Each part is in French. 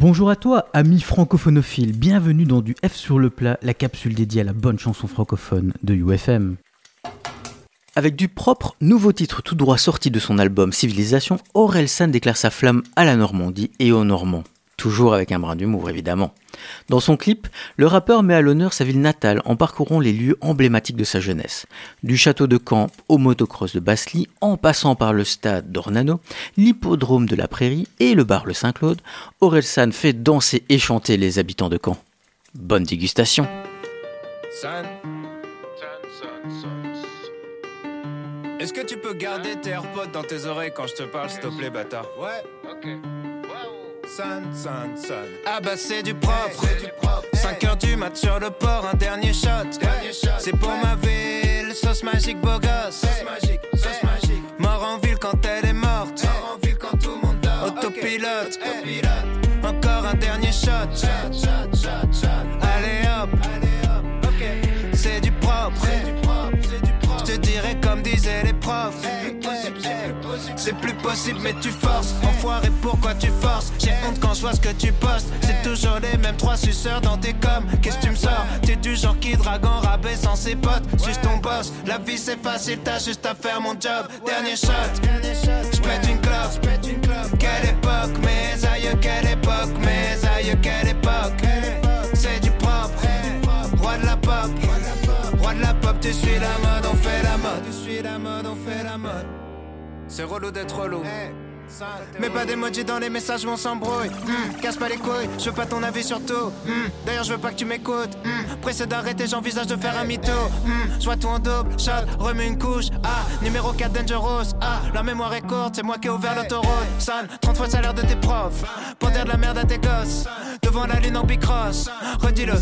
Bonjour à toi, ami francophonophile, bienvenue dans du F sur le plat, la capsule dédiée à la bonne chanson francophone de UFM. Avec du propre, nouveau titre tout droit sorti de son album Civilisation, San déclare sa flamme à la Normandie et aux Normands. Toujours avec un brin d'humour évidemment. Dans son clip, le rappeur met à l'honneur sa ville natale en parcourant les lieux emblématiques de sa jeunesse. Du château de Camp au motocross de Basly, en passant par le stade d'Ornano, l'hippodrome de la Prairie et le bar Le Saint-Claude, San fait danser et chanter les habitants de Caen. Bonne dégustation. Est-ce que tu peux garder tes AirPods dans tes oreilles quand je te parle, s'il te plaît, bâtard? Ouais, ok. Son, son, son. Ah bah c'est du propre. 5 heures du mat sur le port, un dernier shot. C'est pour ma ville, sauce magique, beau gosse. Sauce magique, sauce magique. Mort en ville quand elle est morte. Mort en ville quand tout le monde dort. Autopilote. Okay. Autopilote. Encore un dernier shot. Shot, shot, shot, shot. C'est plus possible, mais tu forces. Enfoiré, pourquoi tu forces? J'ai honte quand je vois ce que tu postes. C'est toujours les mêmes trois suceurs dans tes coms. Qu'est-ce que tu me sors? T'es du genre qui drague en rabais sans ses potes. Suis ton boss. La vie c'est facile, t'as juste à faire mon job. Dernier shot. Je pète une clope. Quelle époque, mes aïeux, quelle époque, mes aïeux, quelle époque. C'est du propre. Roi de la pop. Roi de la pop, tu suis la mode, C'est relou d'être relou. Hey. Mais pas d'emoji dans les messages, on s'embrouille. Mmh, casse pas les couilles, je veux pas ton avis sur tout. Mmh, D'ailleurs, je veux pas que tu m'écoutes. Mmh, pressé d'arrêter, j'envisage de faire un mytho. je vois tout en double, shot, remets une couche. Ah, numéro 4 Dangerous. Ah, la mémoire est courte, c'est moi qui ai ouvert l'autoroute. San, 30 fois le salaire de tes profs. Pour dire de la merde à tes gosses. Devant la lune en bicross. Redis-le.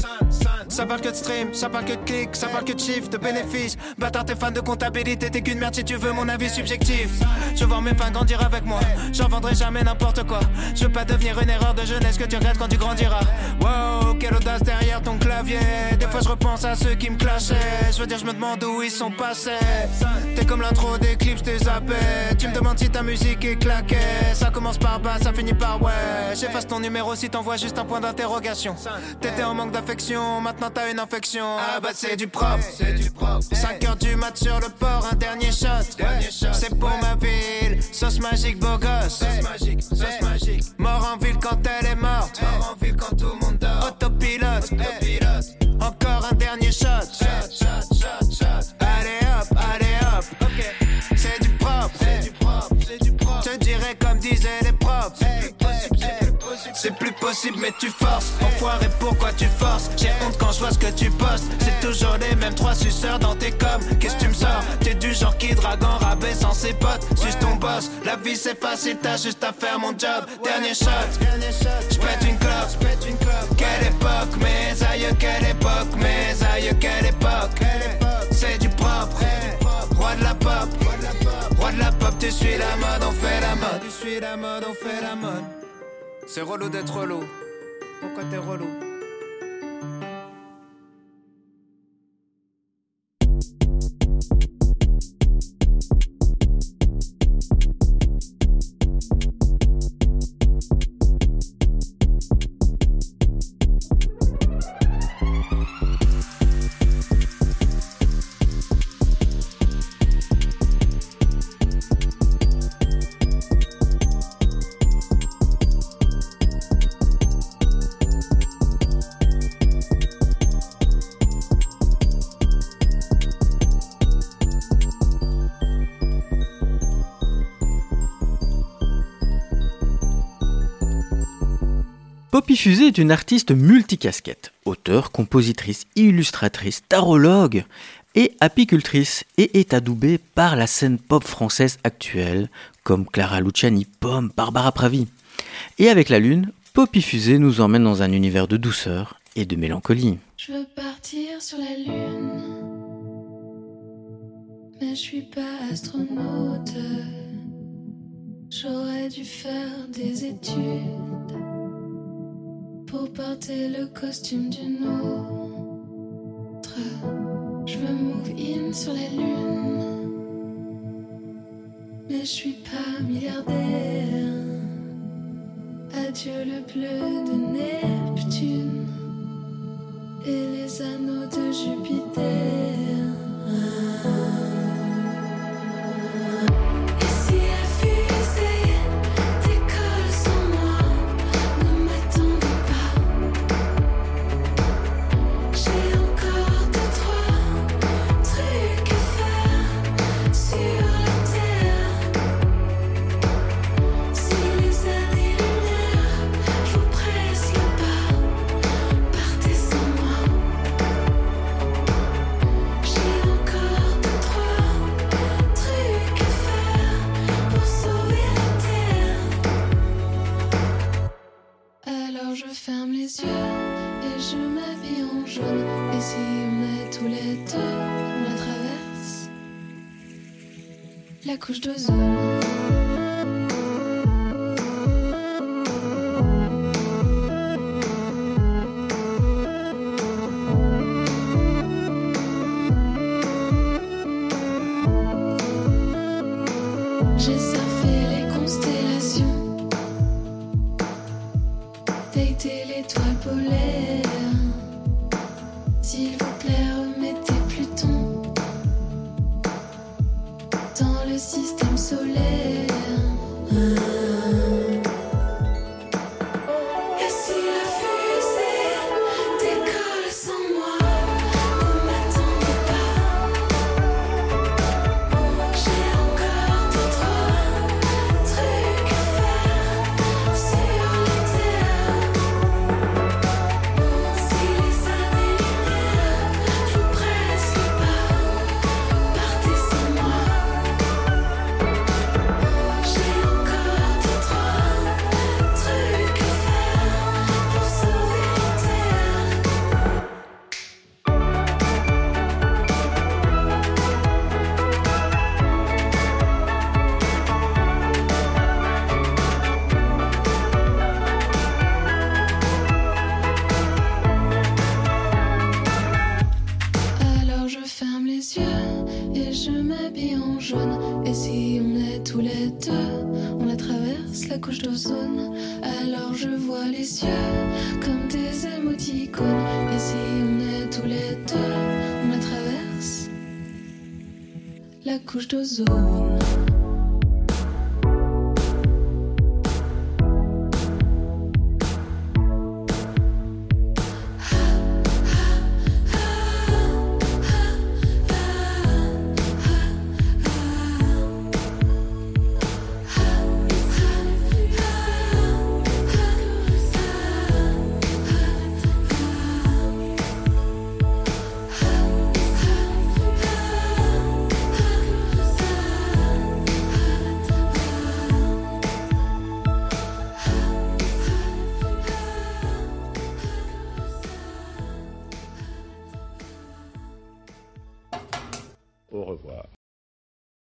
Ça parle que de stream, ça parle que de clics, ça parle que de chiffres, de bénéfices. Bâtard, t'es fan de comptabilité, t'es qu'une merde si tu veux mon avis subjectif. Je veux voir mes fans grandir avec moi. J'en vendrai jamais n'importe quoi. Je veux pas devenir une erreur de jeunesse que tu regrettes quand tu grandiras. Wow, quelle audace derrière ton clavier. Fois je repense à ceux qui me clashaient. Je veux dire, je me demande où ils sont passés. T'es comme l'intro des clips, t'es zappé. Tu me demandes si ta musique est claquée. Ça commence par bas, ça finit par ouais. J'efface ton numéro si t'envoies juste un point d'interrogation. T'étais en manque d'affection, maintenant t'as une infection. Ah bah c'est du propre. C'est du propre. 5 heures du mat sur le port, un dernier shot. C'est pour ma ville, sauce magique, beau gosse. Sauce magique, sauce magique. Mort en ville quand elle est morte. Mort en ville quand tout le monde dort. Autopilote. Autopilote. Mais tu forces. Enfoiré, pourquoi tu forces? J'ai honte quand je vois ce que tu postes. C'est toujours les mêmes trois suceurs dans tes coms. Qu'est-ce que tu me sors? T'es du genre qui drague en rabais sans ses potes. Suis ton boss. La vie c'est facile, t'as juste à faire mon job. Dernier shot. Je pète une clope. Quelle époque, mes aïeux, quelle époque, mes aïeux, quelle époque? C'est du propre. Roi de la pop. Roi de la pop, tu suis la mode, on fait la mode. Tu suis la mode, on fait la mode. C'est relou d'être relou. Pourquoi t'es relou? Poppy Fusée est une artiste multicasquette, auteure, compositrice, illustratrice, tarologue et apicultrice, et est adoubée par la scène pop française actuelle, comme Clara Luciani, Pomme, Barbara Pravi. Et avec la lune, Poppy Fusée nous emmène dans un univers de douceur et de mélancolie. Mais je suis pas astronaute. Pour porter le costume d'une autre. Je veux move in sur la lune. Mais je suis pas milliardaire. Adieu le bleu de Neptune et les anneaux de Jupiter. Alors je ferme les yeux et je m'habille en jaune. Et si on est tous les deux, on la traverse la couche d'ozone. polaire. S'il je ferme les yeux et je m'habille en jaune. Et si on est tous les deux, on la traverse la couche d'ozone. Alors je vois les yeux comme des émoticônes. Et si on est tous les deux, on la traverse la couche d'ozone.